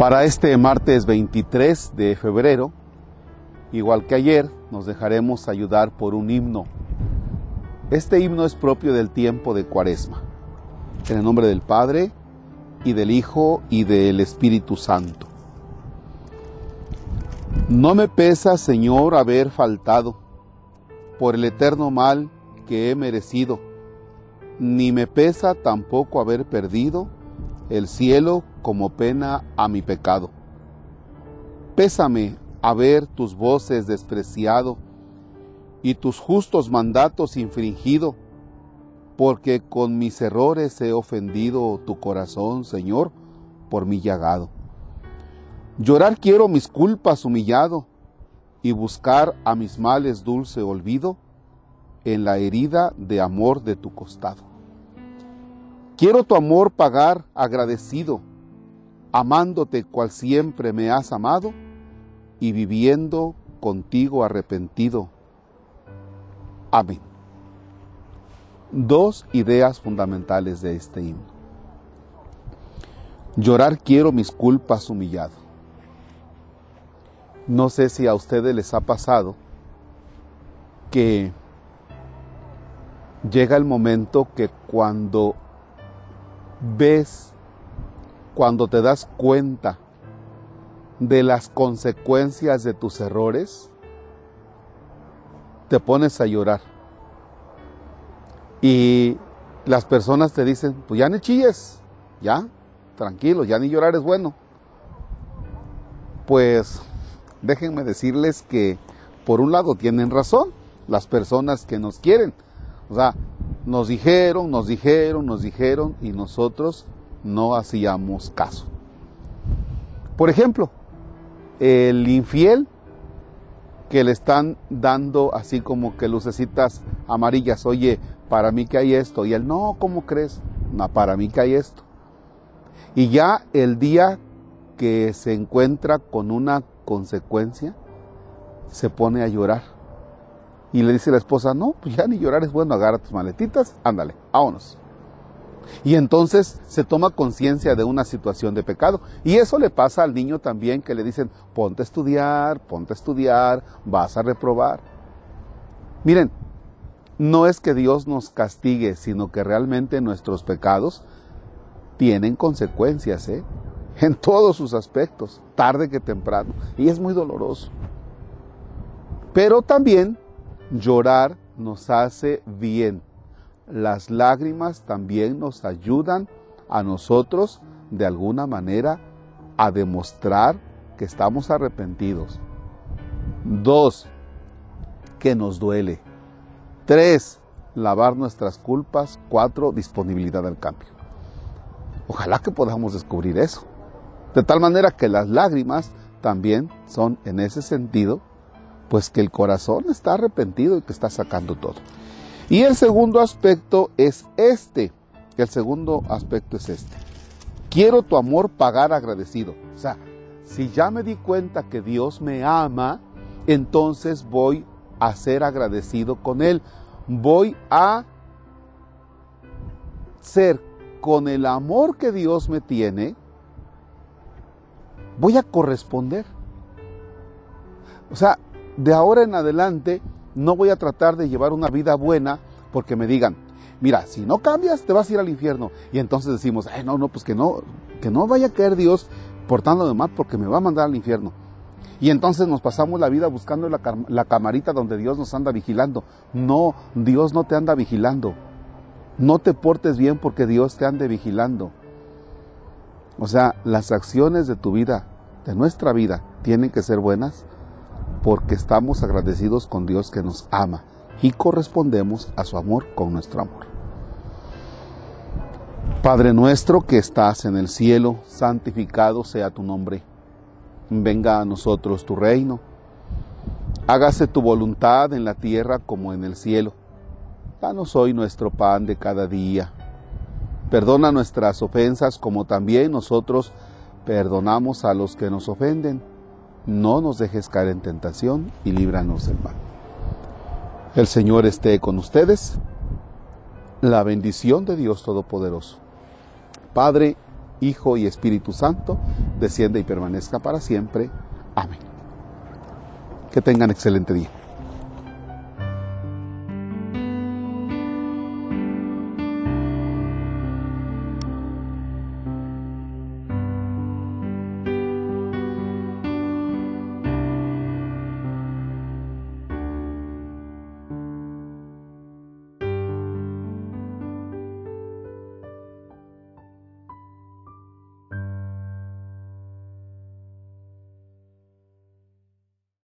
Para este martes 23 de febrero, igual que ayer, nos dejaremos ayudar por un himno. Este himno es propio del tiempo de Cuaresma. En el nombre del Padre, y del Hijo, y del Espíritu Santo. No me pesa, Señor, haber faltado por el eterno mal que he merecido, ni me pesa tampoco haber perdido el cielo como pena a mi pecado. Pésame haber tus voces despreciado y tus justos mandatos infringido, porque con mis errores he ofendido tu corazón, Señor, por mi llagado. Llorar quiero mis culpas humillado y buscar a mis males dulce olvido en la herida de amor de tu costado. Quiero tu amor pagar agradecido, amándote cual siempre me has amado y viviendo contigo arrepentido. Amén. Dos ideas fundamentales de este himno. Llorar quiero mis culpas humillado. No sé si a ustedes les ha pasado que llega el momento que cuando ves, cuando te das cuenta de las consecuencias de tus errores, te pones a llorar. Y las personas te dicen, pues ya ni chilles, ya, tranquilo, ya ni llorar es bueno. Pues déjenme decirles que por un lado tienen razón las personas que nos quieren. O sea, nos dijeron, nos dijeron, nos dijeron y nosotros no hacíamos caso. Por ejemplo, el infiel que le están dando así como que lucecitas amarillas, oye, para mí que hay esto, y él, no, ¿cómo crees? No, para mí que hay esto. Y ya el día que se encuentra con una consecuencia, se pone a llorar y le dice la esposa, no, pues ya ni llorar es bueno, agarra tus maletitas, ándale, vámonos. Y entonces se toma conciencia de una situación de pecado. Y eso le pasa al niño también que le dicen, ponte a estudiar, ponte a estudiar, vas a reprobar. Miren, no es que Dios nos castigue, sino que realmente nuestros pecados tienen consecuencias, ¿eh? En todos sus aspectos, tarde que temprano. Y es muy doloroso. Pero también Llorar nos hace bien. Las lágrimas también nos ayudan a nosotros de alguna manera a demostrar que estamos arrepentidos. Dos, que nos duele. Tres, lavar nuestras culpas. Cuatro, disponibilidad al cambio. Ojalá que podamos descubrir eso. De tal manera que las lágrimas también son en ese sentido pues que el corazón está arrepentido y que está sacando todo. Y el segundo aspecto es este. El segundo aspecto es este. Quiero tu amor pagar agradecido. O sea, si ya me di cuenta que Dios me ama, entonces voy a ser agradecido con Él. Voy a ser con el amor que Dios me tiene, voy a corresponder. O sea, de ahora en adelante no voy a tratar de llevar una vida buena porque me digan, mira, si no cambias te vas a ir al infierno. Y entonces decimos, Ay, no, no, pues que no, que no vaya a caer Dios portándome mal porque me va a mandar al infierno. Y entonces nos pasamos la vida buscando la, la camarita donde Dios nos anda vigilando. No, Dios no te anda vigilando. No te portes bien porque Dios te ande vigilando. O sea, las acciones de tu vida, de nuestra vida, tienen que ser buenas porque estamos agradecidos con Dios que nos ama y correspondemos a su amor con nuestro amor. Padre nuestro que estás en el cielo, santificado sea tu nombre. Venga a nosotros tu reino. Hágase tu voluntad en la tierra como en el cielo. Danos hoy nuestro pan de cada día. Perdona nuestras ofensas como también nosotros perdonamos a los que nos ofenden no nos dejes caer en tentación y líbranos del mal. El Señor esté con ustedes. La bendición de Dios Todopoderoso, Padre, Hijo y Espíritu Santo, descienda y permanezca para siempre. Amén. Que tengan excelente día.